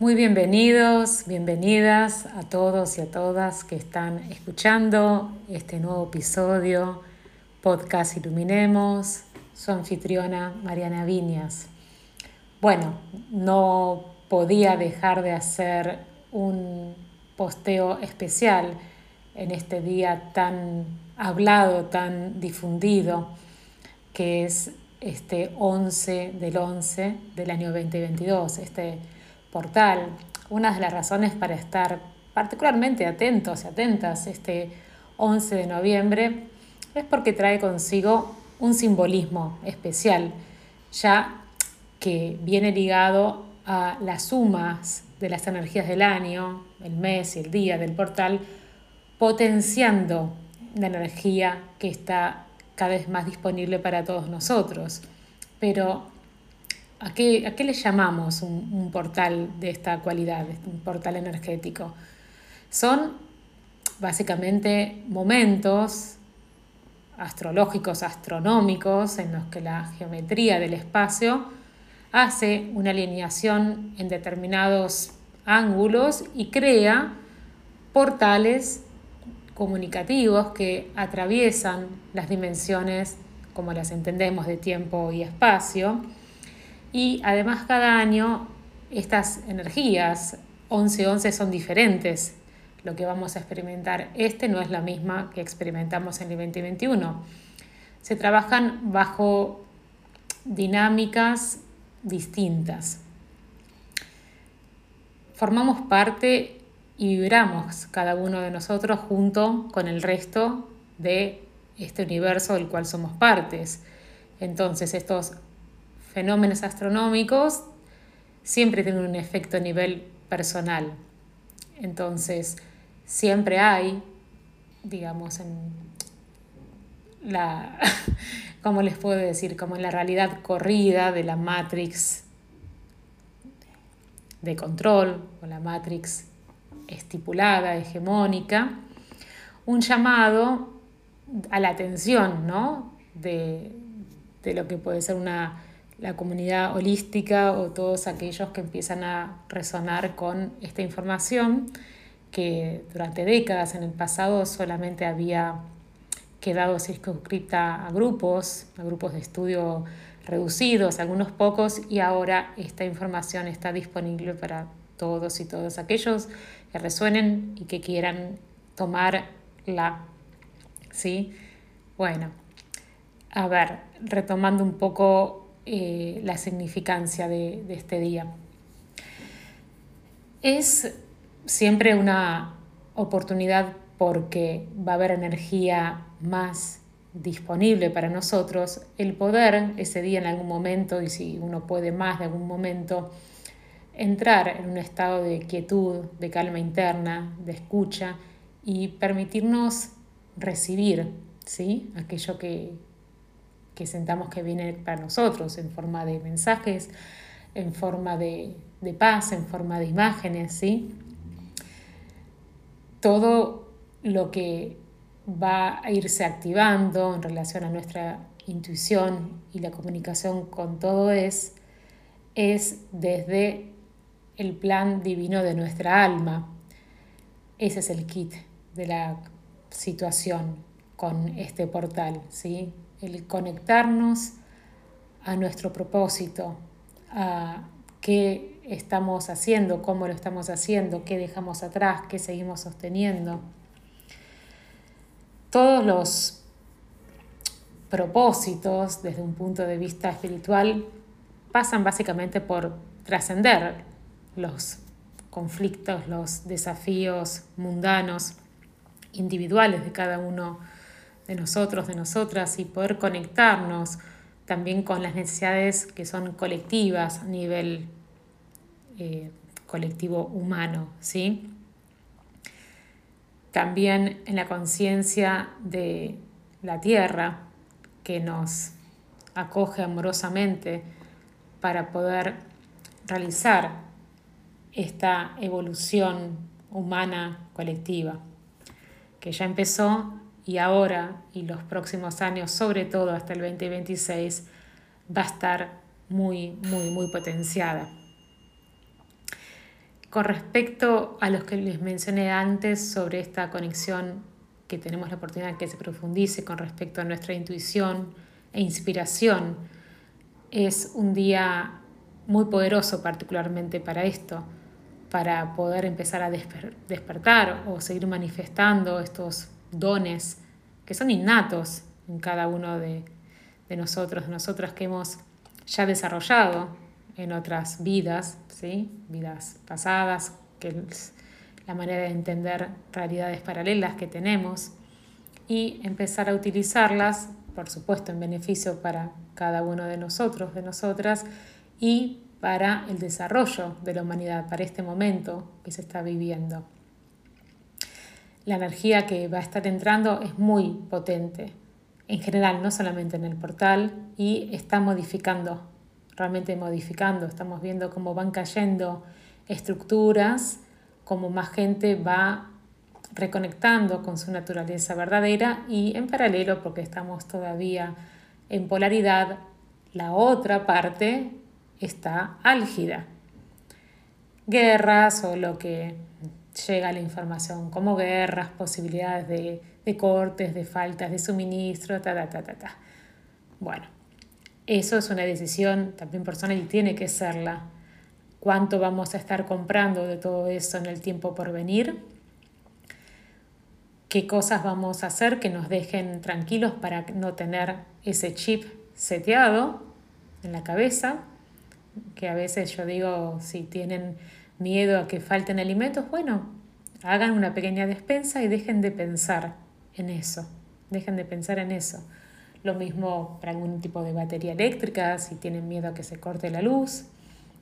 Muy bienvenidos, bienvenidas a todos y a todas que están escuchando este nuevo episodio, Podcast Iluminemos, su anfitriona Mariana Viñas. Bueno, no podía dejar de hacer un posteo especial en este día tan hablado, tan difundido, que es este 11 del 11 del año 2022, este portal. Una de las razones para estar particularmente atentos y atentas este 11 de noviembre es porque trae consigo un simbolismo especial, ya que viene ligado a las sumas de las energías del año, el mes y el día del portal, potenciando la energía que está cada vez más disponible para todos nosotros. Pero, ¿a qué, a qué le llamamos un, un portal de esta cualidad, un portal energético? Son básicamente momentos astrológicos, astronómicos, en los que la geometría del espacio hace una alineación en determinados ángulos y crea portales comunicativos que atraviesan las dimensiones como las entendemos de tiempo y espacio. Y además cada año estas energías 11-11 son diferentes. Lo que vamos a experimentar este no es la misma que experimentamos en el 2021. Se trabajan bajo dinámicas distintas. Formamos parte y vibramos cada uno de nosotros junto con el resto de este universo del cual somos partes. Entonces estos fenómenos astronómicos siempre tienen un efecto a nivel personal. Entonces siempre hay, digamos, en la, ¿cómo les puedo decir? Como en la realidad corrida de la Matrix de control o la Matrix estipulada, hegemónica, un llamado a la atención ¿no? de, lo que puede ser una, la comunidad holística o todos aquellos que empiezan a resonar con esta información que durante décadas en el pasado solamente había quedado circunscrita a grupos, a grupos de estudio reducidos, algunos pocos, y ahora esta información está disponible para todos y todos aquellos que resuenen y que quieran tomarla. ¿Sí? Bueno, a ver, retomando un poco eh, la significancia de, de este día. Es siempre una oportunidad porque va a haber energía más disponible para nosotros, el poder ese día en algún momento, y si uno puede más de algún momento, entrar en un estado de quietud, de calma interna, de escucha y permitirnos recibir ¿sí? aquello que, que sentamos que viene para nosotros en forma de mensajes, en forma de, de paz, en forma de imágenes. ¿sí? Todo lo que va a irse activando en relación a nuestra intuición y la comunicación con todo es, es desde el plan divino de nuestra alma. Ese es el kit de la situación con este portal, ¿sí? El conectarnos a nuestro propósito, a qué estamos haciendo, cómo lo estamos haciendo, qué dejamos atrás, qué seguimos sosteniendo. Todos los propósitos desde un punto de vista espiritual pasan básicamente por trascender los conflictos, los desafíos mundanos, individuales de cada uno de nosotros, de nosotras, y poder conectarnos también con las necesidades que son colectivas a nivel eh, colectivo humano, ¿sí? También en la conciencia de la tierra que nos acoge amorosamente para poder realizar esta evolución humana colectiva, que ya empezó y ahora y los próximos años, sobre todo hasta el 2026, va a estar muy, muy, muy potenciada. Con respecto a los que les mencioné antes sobre esta conexión que tenemos la oportunidad que se profundice con respecto a nuestra intuición e inspiración, es un día muy poderoso particularmente para esto, para poder empezar a despertar o seguir manifestando estos dones que son innatos en cada uno de, de nosotros, de nosotras que hemos ya desarrollado en otras vidas, ¿sí? vidas pasadas, que es la manera de entender realidades paralelas que tenemos y empezar a utilizarlas, por supuesto, en beneficio para cada uno de nosotros, de nosotras, y para el desarrollo de la humanidad, para este momento que se está viviendo. La energía que va a estar entrando es muy potente, en general, no solamente en el portal, y está modificando realmente modificando. Estamos viendo cómo van cayendo estructuras, cómo más gente va reconectando con su naturaleza verdadera y en paralelo, porque estamos todavía en polaridad, la otra parte está álgida. Guerras o lo que llega la información como guerras, posibilidades de, de cortes, de faltas de suministro, ta, ta, ta, ta, ta. Bueno, eso es una decisión también personal y tiene que serla. ¿Cuánto vamos a estar comprando de todo eso en el tiempo por venir? ¿Qué cosas vamos a hacer que nos dejen tranquilos para no tener ese chip seteado en la cabeza? Que a veces yo digo, si tienen miedo a que falten alimentos, bueno, hagan una pequeña despensa y dejen de pensar en eso. Dejen de pensar en eso. Lo mismo para algún tipo de batería eléctrica, si tienen miedo a que se corte la luz.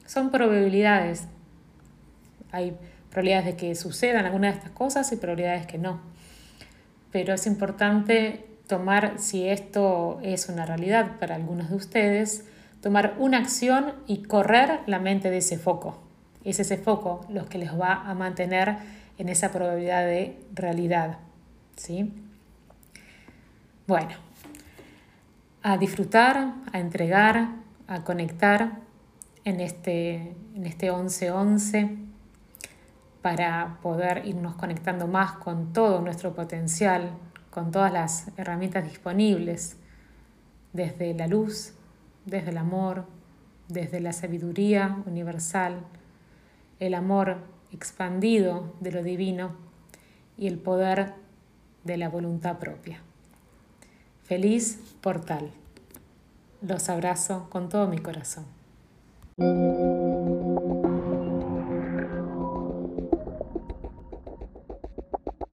Son probabilidades. Hay probabilidades de que sucedan algunas de estas cosas y probabilidades que no. Pero es importante tomar, si esto es una realidad para algunos de ustedes, tomar una acción y correr la mente de ese foco. Es ese foco lo que les va a mantener en esa probabilidad de realidad. ¿sí? Bueno, a disfrutar, a entregar, a conectar en este, en este 11-11 para poder irnos conectando más con todo nuestro potencial, con todas las herramientas disponibles, desde la luz, desde el amor, desde la sabiduría universal, el amor expandido de lo divino y el poder de la voluntad propia. Feliz portal. Los abrazo con todo mi corazón.